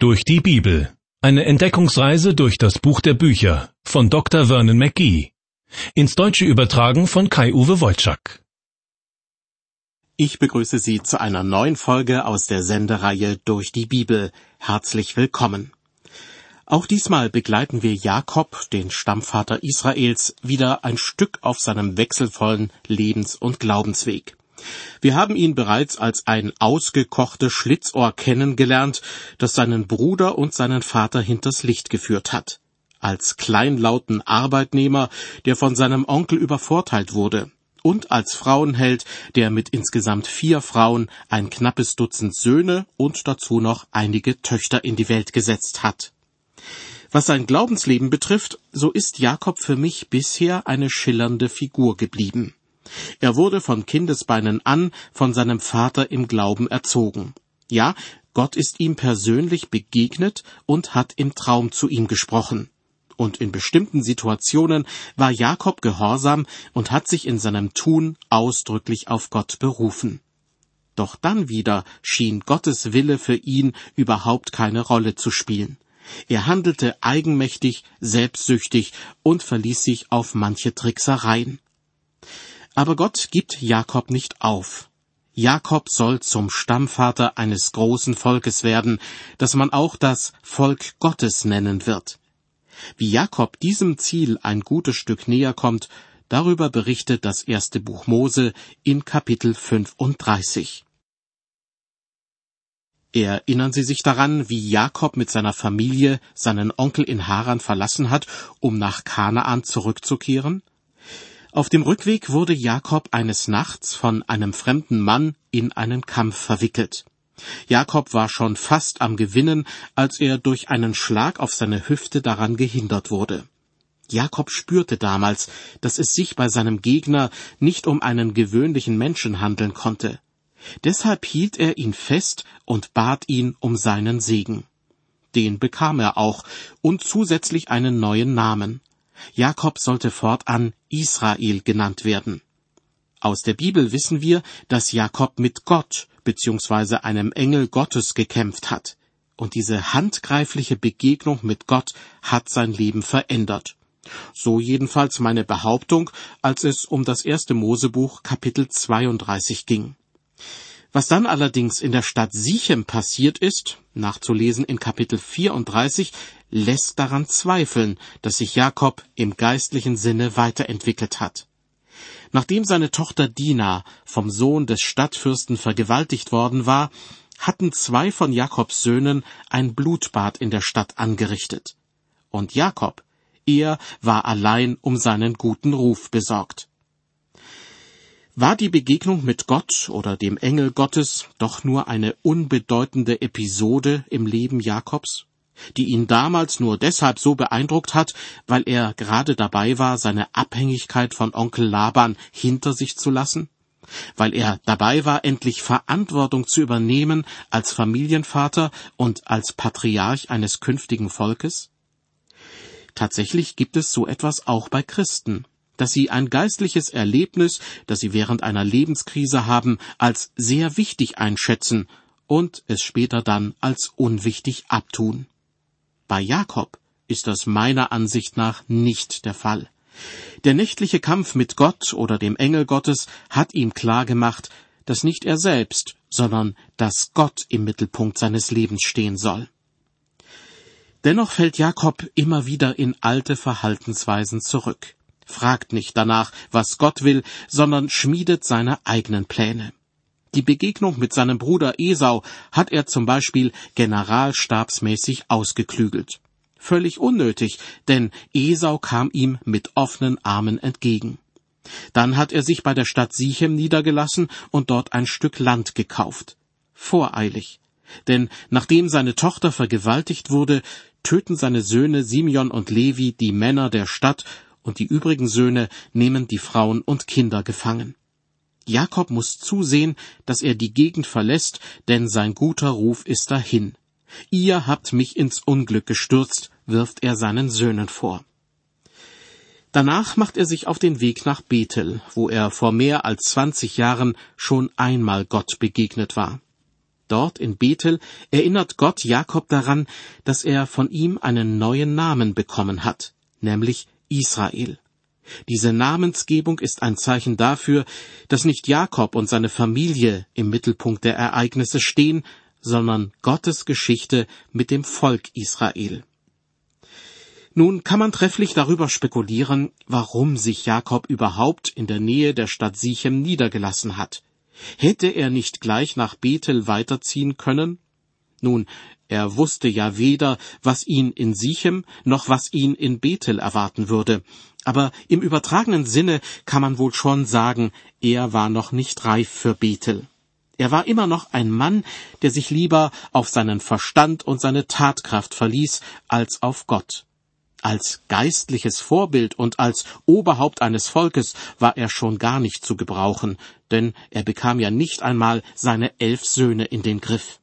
Durch die Bibel. Eine Entdeckungsreise durch das Buch der Bücher von Dr. Vernon McGee. Ins Deutsche übertragen von Kai-Uwe Wolczak. Ich begrüße Sie zu einer neuen Folge aus der Sendereihe Durch die Bibel. Herzlich willkommen. Auch diesmal begleiten wir Jakob, den Stammvater Israels, wieder ein Stück auf seinem wechselvollen Lebens- und Glaubensweg. Wir haben ihn bereits als ein ausgekochtes Schlitzohr kennengelernt, das seinen Bruder und seinen Vater hinters Licht geführt hat. Als kleinlauten Arbeitnehmer, der von seinem Onkel übervorteilt wurde. Und als Frauenheld, der mit insgesamt vier Frauen ein knappes Dutzend Söhne und dazu noch einige Töchter in die Welt gesetzt hat. Was sein Glaubensleben betrifft, so ist Jakob für mich bisher eine schillernde Figur geblieben. Er wurde von Kindesbeinen an von seinem Vater im Glauben erzogen. Ja, Gott ist ihm persönlich begegnet und hat im Traum zu ihm gesprochen. Und in bestimmten Situationen war Jakob gehorsam und hat sich in seinem Tun ausdrücklich auf Gott berufen. Doch dann wieder schien Gottes Wille für ihn überhaupt keine Rolle zu spielen. Er handelte eigenmächtig, selbstsüchtig und verließ sich auf manche Tricksereien. Aber Gott gibt Jakob nicht auf. Jakob soll zum Stammvater eines großen Volkes werden, das man auch das Volk Gottes nennen wird. Wie Jakob diesem Ziel ein gutes Stück näher kommt, darüber berichtet das erste Buch Mose in Kapitel 35. Erinnern Sie sich daran, wie Jakob mit seiner Familie seinen Onkel in Haran verlassen hat, um nach Kanaan zurückzukehren? Auf dem Rückweg wurde Jakob eines Nachts von einem fremden Mann in einen Kampf verwickelt. Jakob war schon fast am Gewinnen, als er durch einen Schlag auf seine Hüfte daran gehindert wurde. Jakob spürte damals, dass es sich bei seinem Gegner nicht um einen gewöhnlichen Menschen handeln konnte. Deshalb hielt er ihn fest und bat ihn um seinen Segen. Den bekam er auch und zusätzlich einen neuen Namen. Jakob sollte fortan Israel genannt werden. Aus der Bibel wissen wir, dass Jakob mit Gott bzw. einem Engel Gottes gekämpft hat. Und diese handgreifliche Begegnung mit Gott hat sein Leben verändert. So jedenfalls meine Behauptung, als es um das erste Mosebuch Kapitel 32 ging. Was dann allerdings in der Stadt Sichem passiert ist, nachzulesen in Kapitel 34, lässt daran zweifeln, dass sich Jakob im geistlichen Sinne weiterentwickelt hat. Nachdem seine Tochter Dina vom Sohn des Stadtfürsten vergewaltigt worden war, hatten zwei von Jakobs Söhnen ein Blutbad in der Stadt angerichtet. Und Jakob, er war allein um seinen guten Ruf besorgt. War die Begegnung mit Gott oder dem Engel Gottes doch nur eine unbedeutende Episode im Leben Jakobs? Die ihn damals nur deshalb so beeindruckt hat, weil er gerade dabei war, seine Abhängigkeit von Onkel Laban hinter sich zu lassen? Weil er dabei war, endlich Verantwortung zu übernehmen als Familienvater und als Patriarch eines künftigen Volkes? Tatsächlich gibt es so etwas auch bei Christen, dass sie ein geistliches Erlebnis, das sie während einer Lebenskrise haben, als sehr wichtig einschätzen und es später dann als unwichtig abtun. Bei Jakob ist das meiner Ansicht nach nicht der Fall. Der nächtliche Kampf mit Gott oder dem Engel Gottes hat ihm klar gemacht, dass nicht er selbst, sondern dass Gott im Mittelpunkt seines Lebens stehen soll. Dennoch fällt Jakob immer wieder in alte Verhaltensweisen zurück, fragt nicht danach, was Gott will, sondern schmiedet seine eigenen Pläne. Die Begegnung mit seinem Bruder Esau hat er zum Beispiel generalstabsmäßig ausgeklügelt. Völlig unnötig, denn Esau kam ihm mit offenen Armen entgegen. Dann hat er sich bei der Stadt Sichem niedergelassen und dort ein Stück Land gekauft. Voreilig. Denn nachdem seine Tochter vergewaltigt wurde, töten seine Söhne Simeon und Levi die Männer der Stadt und die übrigen Söhne nehmen die Frauen und Kinder gefangen. Jakob muss zusehen, dass er die Gegend verlässt, denn sein guter Ruf ist dahin. Ihr habt mich ins Unglück gestürzt, wirft er seinen Söhnen vor. Danach macht er sich auf den Weg nach Bethel, wo er vor mehr als zwanzig Jahren schon einmal Gott begegnet war. Dort in Bethel erinnert Gott Jakob daran, dass er von ihm einen neuen Namen bekommen hat, nämlich Israel. Diese Namensgebung ist ein Zeichen dafür, dass nicht Jakob und seine Familie im Mittelpunkt der Ereignisse stehen, sondern Gottes Geschichte mit dem Volk Israel. Nun kann man trefflich darüber spekulieren, warum sich Jakob überhaupt in der Nähe der Stadt Sichem niedergelassen hat. Hätte er nicht gleich nach Bethel weiterziehen können? Nun, er wusste ja weder, was ihn in Sichem noch was ihn in Bethel erwarten würde, aber im übertragenen Sinne kann man wohl schon sagen, er war noch nicht reif für Bethel. Er war immer noch ein Mann, der sich lieber auf seinen Verstand und seine Tatkraft verließ, als auf Gott. Als geistliches Vorbild und als Oberhaupt eines Volkes war er schon gar nicht zu gebrauchen, denn er bekam ja nicht einmal seine elf Söhne in den Griff.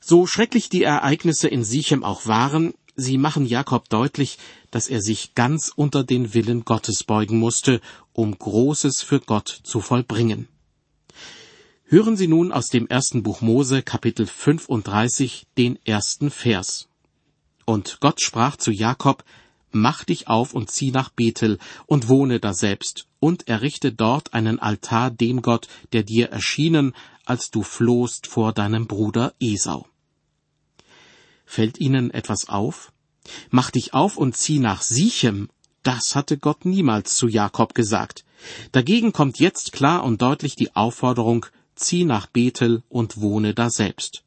So schrecklich die Ereignisse in Sichem auch waren, sie machen Jakob deutlich, dass er sich ganz unter den Willen Gottes beugen musste, um Großes für Gott zu vollbringen. Hören Sie nun aus dem ersten Buch Mose Kapitel 35 den ersten Vers. Und Gott sprach zu Jakob, Mach dich auf und zieh nach Bethel und wohne daselbst und errichte dort einen Altar dem Gott, der dir erschienen, als du flohst vor deinem Bruder Esau. Fällt Ihnen etwas auf? Mach dich auf und zieh nach Sichem. Das hatte Gott niemals zu Jakob gesagt. Dagegen kommt jetzt klar und deutlich die Aufforderung, zieh nach Bethel und wohne daselbst.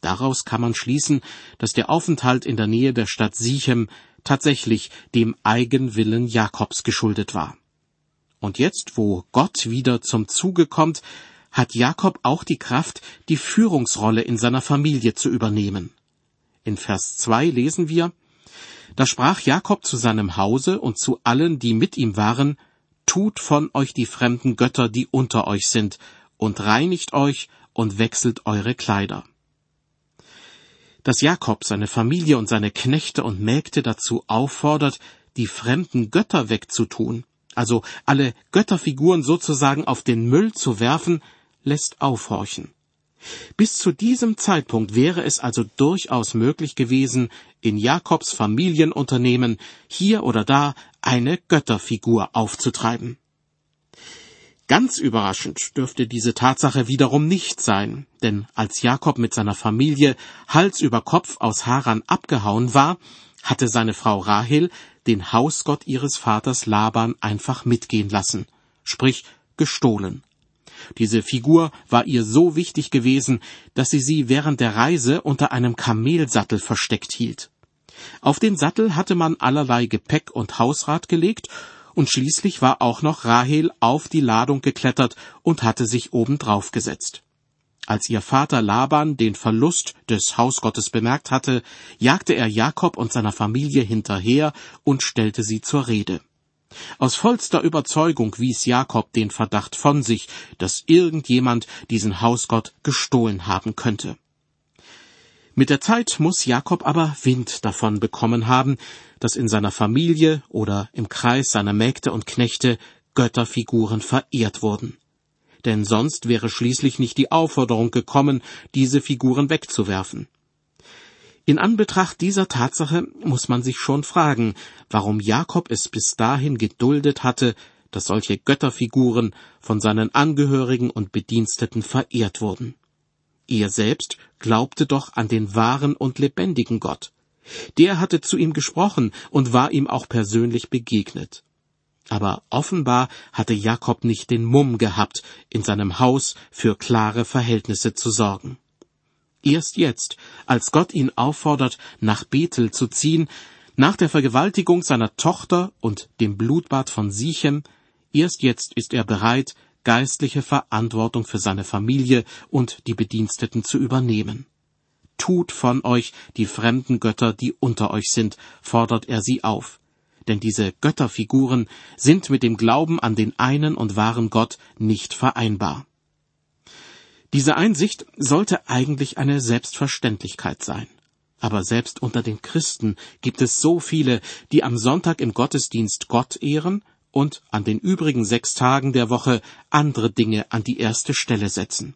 Daraus kann man schließen, dass der Aufenthalt in der Nähe der Stadt Sichem tatsächlich dem Eigenwillen Jakobs geschuldet war. Und jetzt, wo Gott wieder zum Zuge kommt, hat Jakob auch die Kraft, die Führungsrolle in seiner Familie zu übernehmen. In Vers 2 lesen wir, da sprach Jakob zu seinem Hause und zu allen, die mit ihm waren, Tut von euch die fremden Götter, die unter euch sind, und reinigt euch und wechselt eure Kleider dass Jakob seine Familie und seine Knechte und Mägde dazu auffordert, die fremden Götter wegzutun, also alle Götterfiguren sozusagen auf den Müll zu werfen, lässt aufhorchen. Bis zu diesem Zeitpunkt wäre es also durchaus möglich gewesen, in Jakobs Familienunternehmen hier oder da eine Götterfigur aufzutreiben. Ganz überraschend dürfte diese Tatsache wiederum nicht sein, denn als Jakob mit seiner Familie Hals über Kopf aus Haran abgehauen war, hatte seine Frau Rahel den Hausgott ihres Vaters Laban einfach mitgehen lassen, sprich gestohlen. Diese Figur war ihr so wichtig gewesen, dass sie sie während der Reise unter einem Kamelsattel versteckt hielt. Auf den Sattel hatte man allerlei Gepäck und Hausrat gelegt und schließlich war auch noch Rahel auf die Ladung geklettert und hatte sich obendrauf gesetzt. Als ihr Vater Laban den Verlust des Hausgottes bemerkt hatte, jagte er Jakob und seiner Familie hinterher und stellte sie zur Rede. Aus vollster Überzeugung wies Jakob den Verdacht von sich, dass irgendjemand diesen Hausgott gestohlen haben könnte. Mit der Zeit muss Jakob aber Wind davon bekommen haben, dass in seiner Familie oder im Kreis seiner Mägde und Knechte Götterfiguren verehrt wurden. Denn sonst wäre schließlich nicht die Aufforderung gekommen, diese Figuren wegzuwerfen. In Anbetracht dieser Tatsache muss man sich schon fragen, warum Jakob es bis dahin geduldet hatte, dass solche Götterfiguren von seinen Angehörigen und Bediensteten verehrt wurden. Er selbst glaubte doch an den wahren und lebendigen Gott. Der hatte zu ihm gesprochen und war ihm auch persönlich begegnet. Aber offenbar hatte Jakob nicht den Mumm gehabt, in seinem Haus für klare Verhältnisse zu sorgen. Erst jetzt, als Gott ihn auffordert, nach Bethel zu ziehen, nach der Vergewaltigung seiner Tochter und dem Blutbad von Sichem, erst jetzt ist er bereit, geistliche Verantwortung für seine Familie und die Bediensteten zu übernehmen tut von euch die fremden Götter, die unter euch sind, fordert er sie auf. Denn diese Götterfiguren sind mit dem Glauben an den einen und wahren Gott nicht vereinbar. Diese Einsicht sollte eigentlich eine Selbstverständlichkeit sein. Aber selbst unter den Christen gibt es so viele, die am Sonntag im Gottesdienst Gott ehren und an den übrigen sechs Tagen der Woche andere Dinge an die erste Stelle setzen.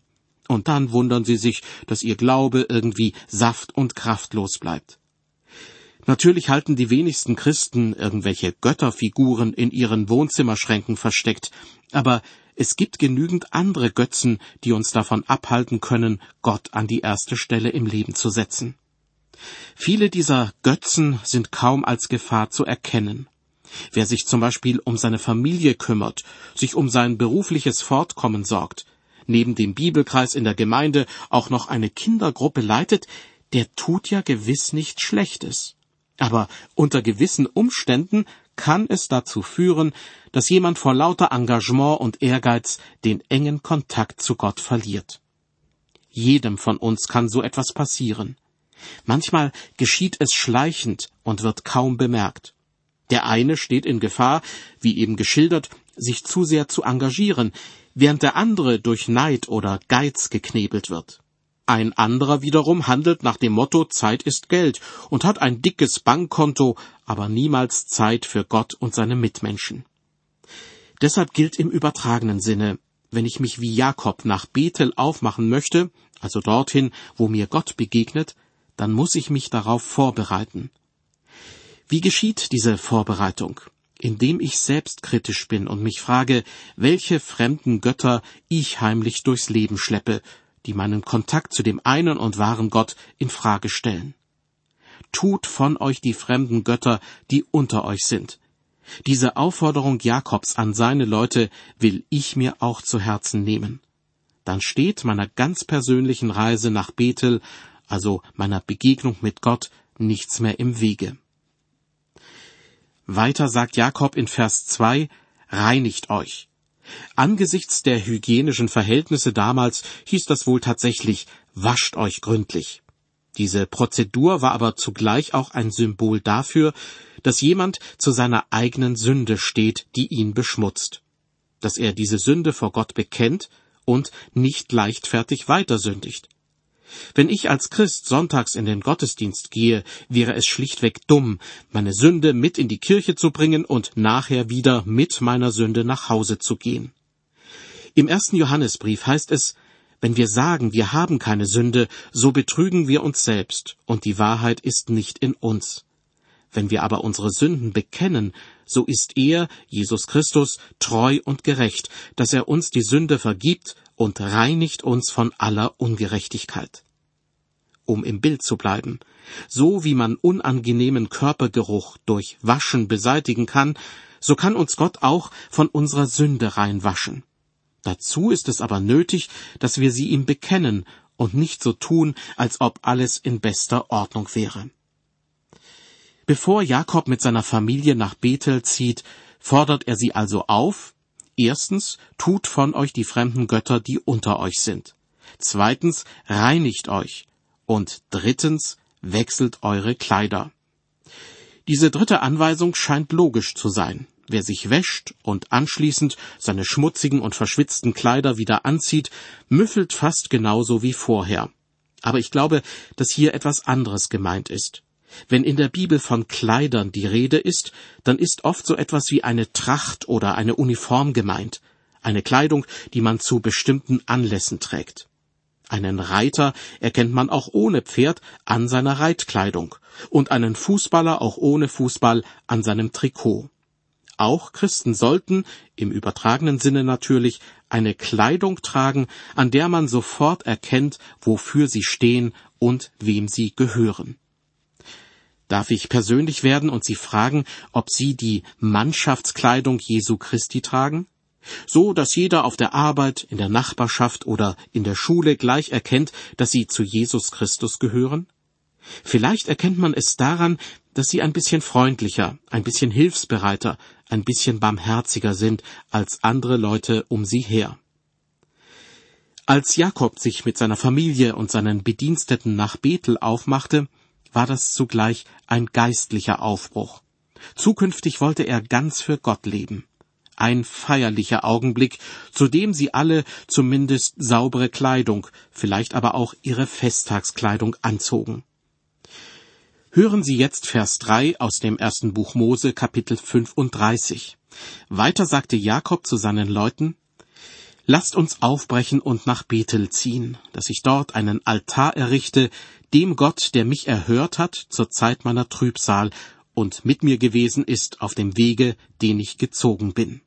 und dann wundern sie sich, dass ihr Glaube irgendwie saft- und kraftlos bleibt. Natürlich halten die wenigsten Christen irgendwelche Götterfiguren in ihren Wohnzimmerschränken versteckt, aber es gibt genügend andere Götzen, die uns davon abhalten können, Gott an die erste Stelle im Leben zu setzen. Viele dieser Götzen sind kaum als Gefahr zu erkennen. Wer sich zum Beispiel um seine Familie kümmert, sich um sein berufliches Fortkommen sorgt, neben dem Bibelkreis in der Gemeinde auch noch eine Kindergruppe leitet, der tut ja gewiss nichts Schlechtes. Aber unter gewissen Umständen kann es dazu führen, dass jemand vor lauter Engagement und Ehrgeiz den engen Kontakt zu Gott verliert. Jedem von uns kann so etwas passieren. Manchmal geschieht es schleichend und wird kaum bemerkt. Der eine steht in Gefahr, wie eben geschildert, sich zu sehr zu engagieren, während der andere durch Neid oder Geiz geknebelt wird. Ein anderer wiederum handelt nach dem Motto Zeit ist Geld und hat ein dickes Bankkonto, aber niemals Zeit für Gott und seine Mitmenschen. Deshalb gilt im übertragenen Sinne, wenn ich mich wie Jakob nach Bethel aufmachen möchte, also dorthin, wo mir Gott begegnet, dann muss ich mich darauf vorbereiten. Wie geschieht diese Vorbereitung? Indem ich selbstkritisch bin und mich frage, welche fremden Götter ich heimlich durchs Leben schleppe, die meinen Kontakt zu dem einen und wahren Gott in Frage stellen. Tut von euch die fremden Götter, die unter euch sind. Diese Aufforderung Jakobs an seine Leute will ich mir auch zu Herzen nehmen. Dann steht meiner ganz persönlichen Reise nach Bethel also meiner Begegnung mit Gott, nichts mehr im Wege. Weiter sagt Jakob in Vers 2, reinigt euch. Angesichts der hygienischen Verhältnisse damals hieß das wohl tatsächlich, wascht euch gründlich. Diese Prozedur war aber zugleich auch ein Symbol dafür, dass jemand zu seiner eigenen Sünde steht, die ihn beschmutzt, dass er diese Sünde vor Gott bekennt und nicht leichtfertig weiter sündigt. Wenn ich als Christ sonntags in den Gottesdienst gehe, wäre es schlichtweg dumm, meine Sünde mit in die Kirche zu bringen und nachher wieder mit meiner Sünde nach Hause zu gehen. Im ersten Johannesbrief heißt es, wenn wir sagen, wir haben keine Sünde, so betrügen wir uns selbst, und die Wahrheit ist nicht in uns. Wenn wir aber unsere Sünden bekennen, so ist er, Jesus Christus, treu und gerecht, dass er uns die Sünde vergibt und reinigt uns von aller Ungerechtigkeit. Um im Bild zu bleiben, so wie man unangenehmen Körpergeruch durch Waschen beseitigen kann, so kann uns Gott auch von unserer Sünde reinwaschen. Dazu ist es aber nötig, dass wir sie ihm bekennen und nicht so tun, als ob alles in bester Ordnung wäre. Bevor Jakob mit seiner Familie nach Bethel zieht, fordert er sie also auf, Erstens, tut von euch die fremden Götter, die unter euch sind. Zweitens, reinigt euch. Und drittens, wechselt eure Kleider. Diese dritte Anweisung scheint logisch zu sein. Wer sich wäscht und anschließend seine schmutzigen und verschwitzten Kleider wieder anzieht, müffelt fast genauso wie vorher. Aber ich glaube, dass hier etwas anderes gemeint ist. Wenn in der Bibel von Kleidern die Rede ist, dann ist oft so etwas wie eine Tracht oder eine Uniform gemeint, eine Kleidung, die man zu bestimmten Anlässen trägt. Einen Reiter erkennt man auch ohne Pferd an seiner Reitkleidung und einen Fußballer auch ohne Fußball an seinem Trikot. Auch Christen sollten, im übertragenen Sinne natürlich, eine Kleidung tragen, an der man sofort erkennt, wofür sie stehen und wem sie gehören. Darf ich persönlich werden und Sie fragen, ob Sie die Mannschaftskleidung Jesu Christi tragen? So, dass jeder auf der Arbeit, in der Nachbarschaft oder in der Schule gleich erkennt, dass Sie zu Jesus Christus gehören? Vielleicht erkennt man es daran, dass Sie ein bisschen freundlicher, ein bisschen hilfsbereiter, ein bisschen barmherziger sind als andere Leute um Sie her. Als Jakob sich mit seiner Familie und seinen Bediensteten nach Bethel aufmachte, war das zugleich ein geistlicher Aufbruch. Zukünftig wollte er ganz für Gott leben. Ein feierlicher Augenblick, zu dem sie alle zumindest saubere Kleidung, vielleicht aber auch ihre Festtagskleidung anzogen. Hören Sie jetzt Vers 3 aus dem ersten Buch Mose Kapitel 35. Weiter sagte Jakob zu seinen Leuten, Lasst uns aufbrechen und nach Bethel ziehen, dass ich dort einen Altar errichte, dem Gott, der mich erhört hat zur Zeit meiner Trübsal und mit mir gewesen ist auf dem Wege, den ich gezogen bin.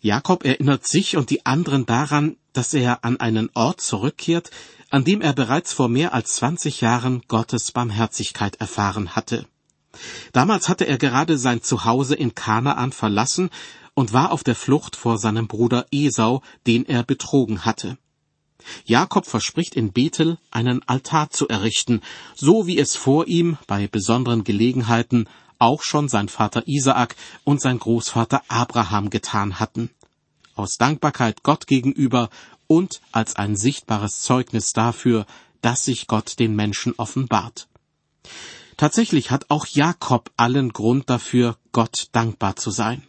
Jakob erinnert sich und die anderen daran, dass er an einen Ort zurückkehrt, an dem er bereits vor mehr als 20 Jahren Gottes Barmherzigkeit erfahren hatte. Damals hatte er gerade sein Zuhause in Kanaan verlassen und war auf der Flucht vor seinem Bruder Esau, den er betrogen hatte. Jakob verspricht in Bethel einen Altar zu errichten, so wie es vor ihm bei besonderen Gelegenheiten auch schon sein Vater Isaak und sein Großvater Abraham getan hatten. Aus Dankbarkeit Gott gegenüber und als ein sichtbares Zeugnis dafür, dass sich Gott den Menschen offenbart. Tatsächlich hat auch Jakob allen Grund dafür, Gott dankbar zu sein.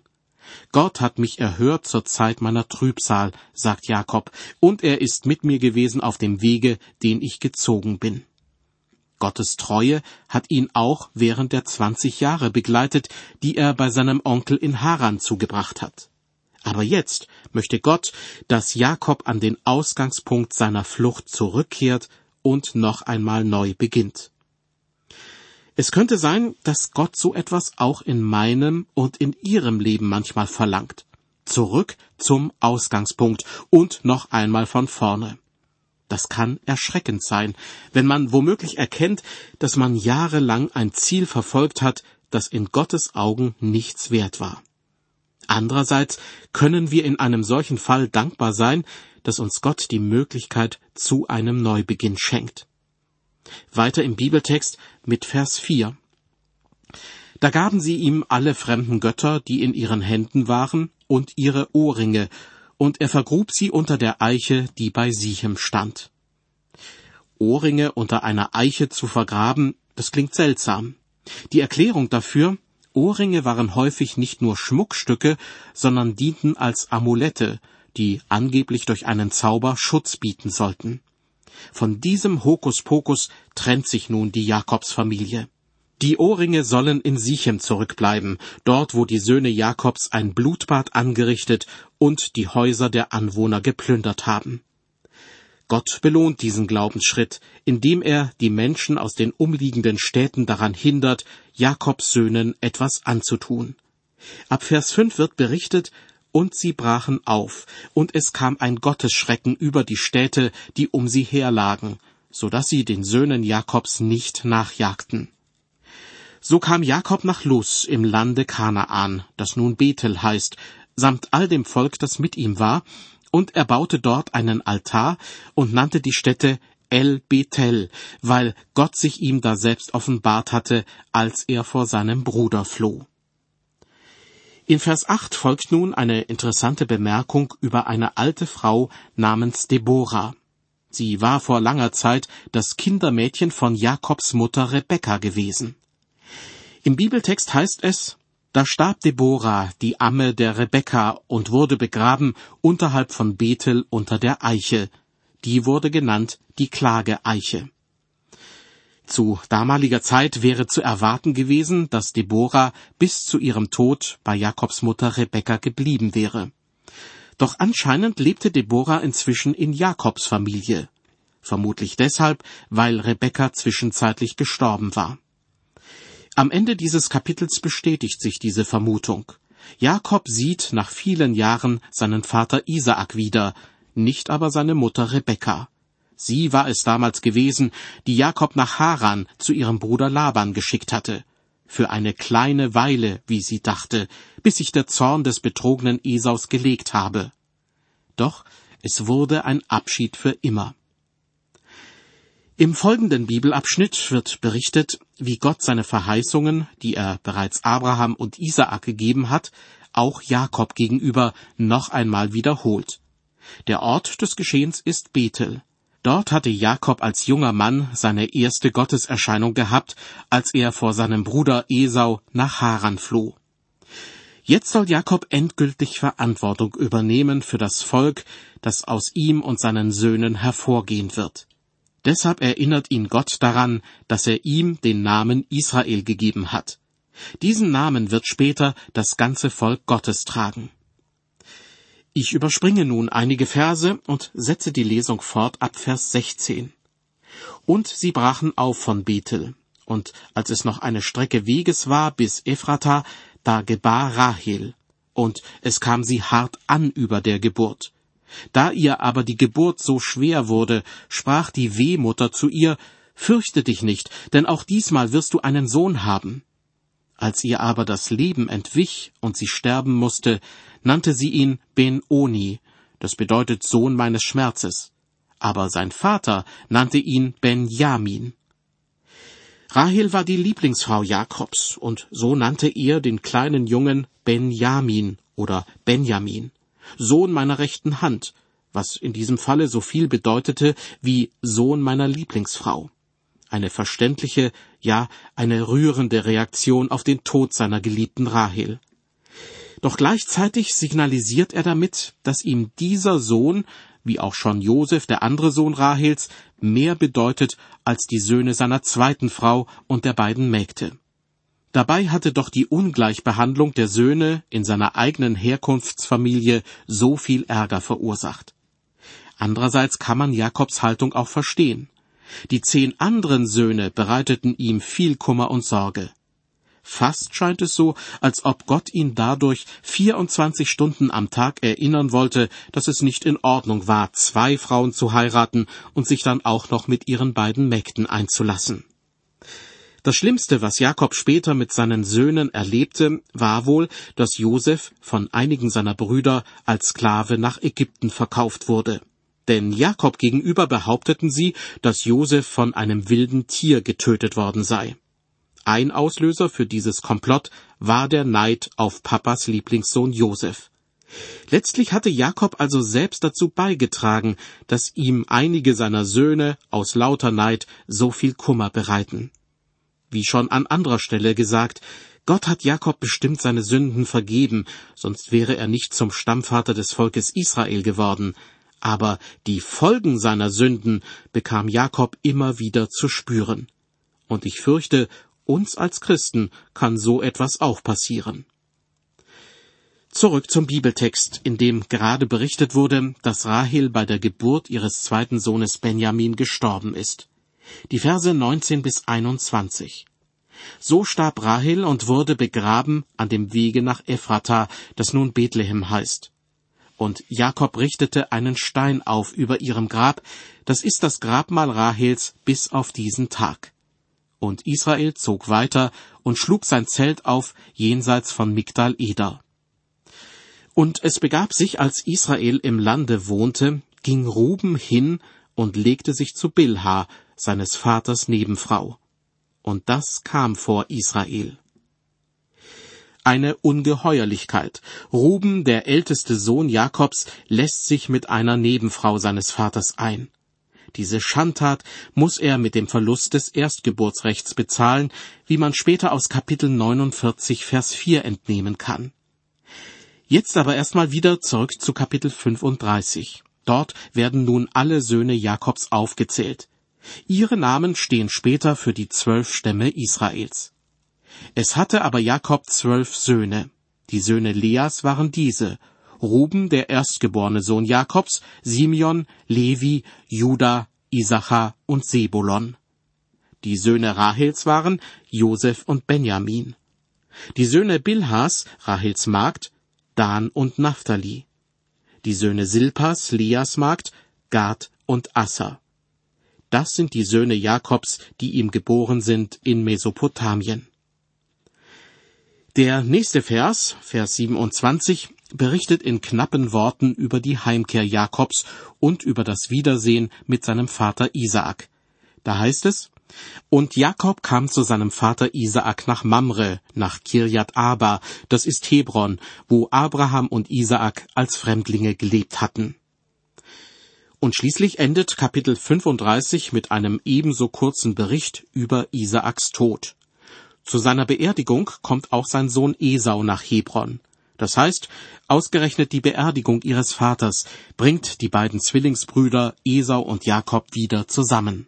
Gott hat mich erhört zur Zeit meiner Trübsal, sagt Jakob, und er ist mit mir gewesen auf dem Wege, den ich gezogen bin. Gottes Treue hat ihn auch während der zwanzig Jahre begleitet, die er bei seinem Onkel in Haran zugebracht hat. Aber jetzt möchte Gott, dass Jakob an den Ausgangspunkt seiner Flucht zurückkehrt und noch einmal neu beginnt. Es könnte sein, dass Gott so etwas auch in meinem und in Ihrem Leben manchmal verlangt. Zurück zum Ausgangspunkt und noch einmal von vorne. Das kann erschreckend sein, wenn man womöglich erkennt, dass man jahrelang ein Ziel verfolgt hat, das in Gottes Augen nichts wert war. Andererseits können wir in einem solchen Fall dankbar sein, dass uns Gott die Möglichkeit zu einem Neubeginn schenkt. Weiter im Bibeltext mit Vers 4. Da gaben sie ihm alle fremden Götter, die in ihren Händen waren, und ihre Ohrringe, und er vergrub sie unter der Eiche, die bei Sichem stand. Ohrringe unter einer Eiche zu vergraben, das klingt seltsam. Die Erklärung dafür, Ohrringe waren häufig nicht nur Schmuckstücke, sondern dienten als Amulette, die angeblich durch einen Zauber Schutz bieten sollten. Von diesem Hokuspokus trennt sich nun die Jakobsfamilie. Die Ohrringe sollen in Sichem zurückbleiben, dort wo die Söhne Jakobs ein Blutbad angerichtet und die Häuser der Anwohner geplündert haben. Gott belohnt diesen Glaubensschritt, indem er die Menschen aus den umliegenden Städten daran hindert, Jakobs Söhnen etwas anzutun. Ab Vers 5 wird berichtet, und sie brachen auf, und es kam ein Gottesschrecken über die Städte, die um sie herlagen, so dass sie den Söhnen Jakobs nicht nachjagten. So kam Jakob nach Luz im Lande Kanaan, das nun Bethel heißt, samt all dem Volk, das mit ihm war, und er baute dort einen Altar und nannte die Stätte El Bethel, weil Gott sich ihm da selbst offenbart hatte, als er vor seinem Bruder floh. In Vers 8 folgt nun eine interessante Bemerkung über eine alte Frau namens Deborah. Sie war vor langer Zeit das Kindermädchen von Jakobs Mutter Rebekka gewesen. Im Bibeltext heißt es, da starb Deborah, die Amme der Rebekka, und wurde begraben unterhalb von Bethel unter der Eiche. Die wurde genannt die Klageeiche. Zu damaliger Zeit wäre zu erwarten gewesen, dass Deborah bis zu ihrem Tod bei Jakobs Mutter Rebekka geblieben wäre. Doch anscheinend lebte Deborah inzwischen in Jakobs Familie. Vermutlich deshalb, weil Rebekka zwischenzeitlich gestorben war. Am Ende dieses Kapitels bestätigt sich diese Vermutung. Jakob sieht nach vielen Jahren seinen Vater Isaak wieder, nicht aber seine Mutter Rebekka. Sie war es damals gewesen, die Jakob nach Haran zu ihrem Bruder Laban geschickt hatte. Für eine kleine Weile, wie sie dachte, bis sich der Zorn des betrogenen Esaus gelegt habe. Doch es wurde ein Abschied für immer. Im folgenden Bibelabschnitt wird berichtet, wie Gott seine Verheißungen, die er bereits Abraham und Isaak gegeben hat, auch Jakob gegenüber noch einmal wiederholt. Der Ort des Geschehens ist Bethel. Dort hatte Jakob als junger Mann seine erste Gotteserscheinung gehabt, als er vor seinem Bruder Esau nach Haran floh. Jetzt soll Jakob endgültig Verantwortung übernehmen für das Volk, das aus ihm und seinen Söhnen hervorgehen wird. Deshalb erinnert ihn Gott daran, dass er ihm den Namen Israel gegeben hat. Diesen Namen wird später das ganze Volk Gottes tragen. Ich überspringe nun einige Verse und setze die Lesung fort ab Vers 16. Und sie brachen auf von Bethel. Und als es noch eine Strecke Weges war bis Ephrata, da gebar Rahel. Und es kam sie hart an über der Geburt. Da ihr aber die Geburt so schwer wurde, sprach die Wehmutter zu ihr, Fürchte dich nicht, denn auch diesmal wirst du einen Sohn haben. Als ihr aber das Leben entwich und sie sterben musste, nannte sie ihn Ben-Oni, das bedeutet Sohn meines Schmerzes. Aber sein Vater nannte ihn Benjamin. Rahel war die Lieblingsfrau Jakobs, und so nannte er den kleinen Jungen Benjamin oder Benjamin. Sohn meiner rechten Hand, was in diesem Falle so viel bedeutete wie Sohn meiner Lieblingsfrau. Eine verständliche, ja eine rührende Reaktion auf den Tod seiner geliebten Rahel. Doch gleichzeitig signalisiert er damit, dass ihm dieser Sohn, wie auch schon Josef, der andere Sohn Rahels, mehr bedeutet als die Söhne seiner zweiten Frau und der beiden Mägde. Dabei hatte doch die Ungleichbehandlung der Söhne in seiner eigenen Herkunftsfamilie so viel Ärger verursacht. Andererseits kann man Jakobs Haltung auch verstehen. Die zehn anderen Söhne bereiteten ihm viel Kummer und Sorge. Fast scheint es so, als ob Gott ihn dadurch 24 Stunden am Tag erinnern wollte, dass es nicht in Ordnung war, zwei Frauen zu heiraten und sich dann auch noch mit ihren beiden Mägden einzulassen. Das Schlimmste, was Jakob später mit seinen Söhnen erlebte, war wohl, dass Josef von einigen seiner Brüder als Sklave nach Ägypten verkauft wurde. Denn Jakob gegenüber behaupteten sie, dass Josef von einem wilden Tier getötet worden sei. Ein Auslöser für dieses Komplott war der Neid auf Papas Lieblingssohn Josef. Letztlich hatte Jakob also selbst dazu beigetragen, dass ihm einige seiner Söhne aus lauter Neid so viel Kummer bereiten. Wie schon an anderer Stelle gesagt, Gott hat Jakob bestimmt seine Sünden vergeben, sonst wäre er nicht zum Stammvater des Volkes Israel geworden. Aber die Folgen seiner Sünden bekam Jakob immer wieder zu spüren. Und ich fürchte, uns als Christen kann so etwas auch passieren. Zurück zum Bibeltext, in dem gerade berichtet wurde, dass Rahel bei der Geburt ihres zweiten Sohnes Benjamin gestorben ist die Verse 19 bis 21. So starb Rahel und wurde begraben an dem Wege nach Ephrata, das nun Bethlehem heißt. Und Jakob richtete einen Stein auf über ihrem Grab, das ist das Grabmal Rahels bis auf diesen Tag. Und Israel zog weiter und schlug sein Zelt auf jenseits von Migdal Eder. Und es begab sich, als Israel im Lande wohnte, ging Ruben hin und legte sich zu Bilha, seines Vaters Nebenfrau. Und das kam vor Israel. Eine Ungeheuerlichkeit. Ruben, der älteste Sohn Jakobs, lässt sich mit einer Nebenfrau seines Vaters ein. Diese Schandtat muss er mit dem Verlust des Erstgeburtsrechts bezahlen, wie man später aus Kapitel 49, Vers 4 entnehmen kann. Jetzt aber erstmal wieder zurück zu Kapitel 35. Dort werden nun alle Söhne Jakobs aufgezählt. Ihre Namen stehen später für die zwölf Stämme Israels. Es hatte aber Jakob zwölf Söhne. Die Söhne Leas waren diese, Ruben, der erstgeborene Sohn Jakobs, Simeon, Levi, Juda, Isachar und Sebulon. Die Söhne Rahels waren Josef und Benjamin. Die Söhne Bilhas, Rahels Magd, Dan und Naphtali. Die Söhne Silpas, Leas Magd, Gad und Asser. Das sind die Söhne Jakobs, die ihm geboren sind in Mesopotamien. Der nächste Vers, Vers 27, berichtet in knappen Worten über die Heimkehr Jakobs und über das Wiedersehen mit seinem Vater Isaak. Da heißt es, und Jakob kam zu seinem Vater Isaak nach Mamre, nach Kirjat Aba, das ist Hebron, wo Abraham und Isaak als Fremdlinge gelebt hatten. Und schließlich endet Kapitel 35 mit einem ebenso kurzen Bericht über Isaaks Tod. Zu seiner Beerdigung kommt auch sein Sohn Esau nach Hebron. Das heißt, ausgerechnet die Beerdigung ihres Vaters bringt die beiden Zwillingsbrüder Esau und Jakob wieder zusammen.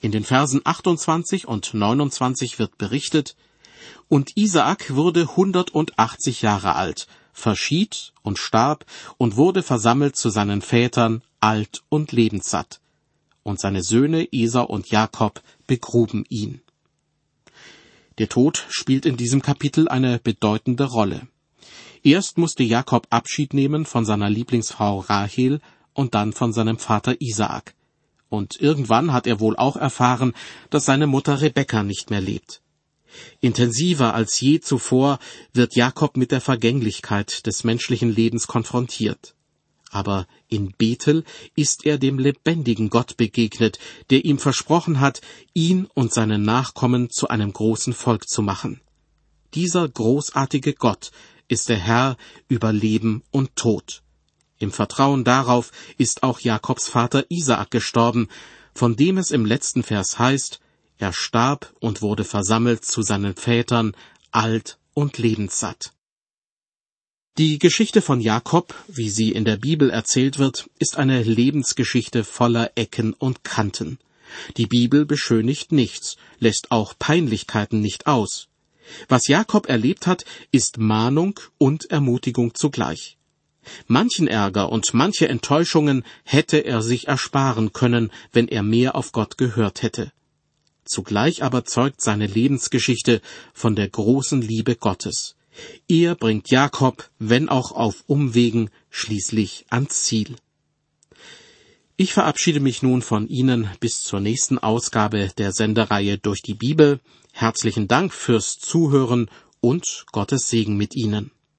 In den Versen 28 und 29 wird berichtet, und Isaak wurde 180 Jahre alt, verschied und starb und wurde versammelt zu seinen Vätern, alt und lebenssatt. Und seine Söhne Esau und Jakob begruben ihn. Der Tod spielt in diesem Kapitel eine bedeutende Rolle. Erst musste Jakob Abschied nehmen von seiner Lieblingsfrau Rahel und dann von seinem Vater Isaak. Und irgendwann hat er wohl auch erfahren, dass seine Mutter Rebekka nicht mehr lebt. Intensiver als je zuvor wird Jakob mit der Vergänglichkeit des menschlichen Lebens konfrontiert. Aber in Bethel ist er dem lebendigen Gott begegnet, der ihm versprochen hat, ihn und seine Nachkommen zu einem großen Volk zu machen. Dieser großartige Gott ist der Herr über Leben und Tod. Im Vertrauen darauf ist auch Jakobs Vater Isaak gestorben, von dem es im letzten Vers heißt, er starb und wurde versammelt zu seinen Vätern, alt und lebenssatt. Die Geschichte von Jakob, wie sie in der Bibel erzählt wird, ist eine Lebensgeschichte voller Ecken und Kanten. Die Bibel beschönigt nichts, lässt auch Peinlichkeiten nicht aus. Was Jakob erlebt hat, ist Mahnung und Ermutigung zugleich. Manchen Ärger und manche Enttäuschungen hätte er sich ersparen können, wenn er mehr auf Gott gehört hätte. Zugleich aber zeugt seine Lebensgeschichte von der großen Liebe Gottes. Er bringt Jakob, wenn auch auf Umwegen, schließlich ans Ziel. Ich verabschiede mich nun von Ihnen bis zur nächsten Ausgabe der Sendereihe durch die Bibel. Herzlichen Dank fürs Zuhören und Gottes Segen mit Ihnen.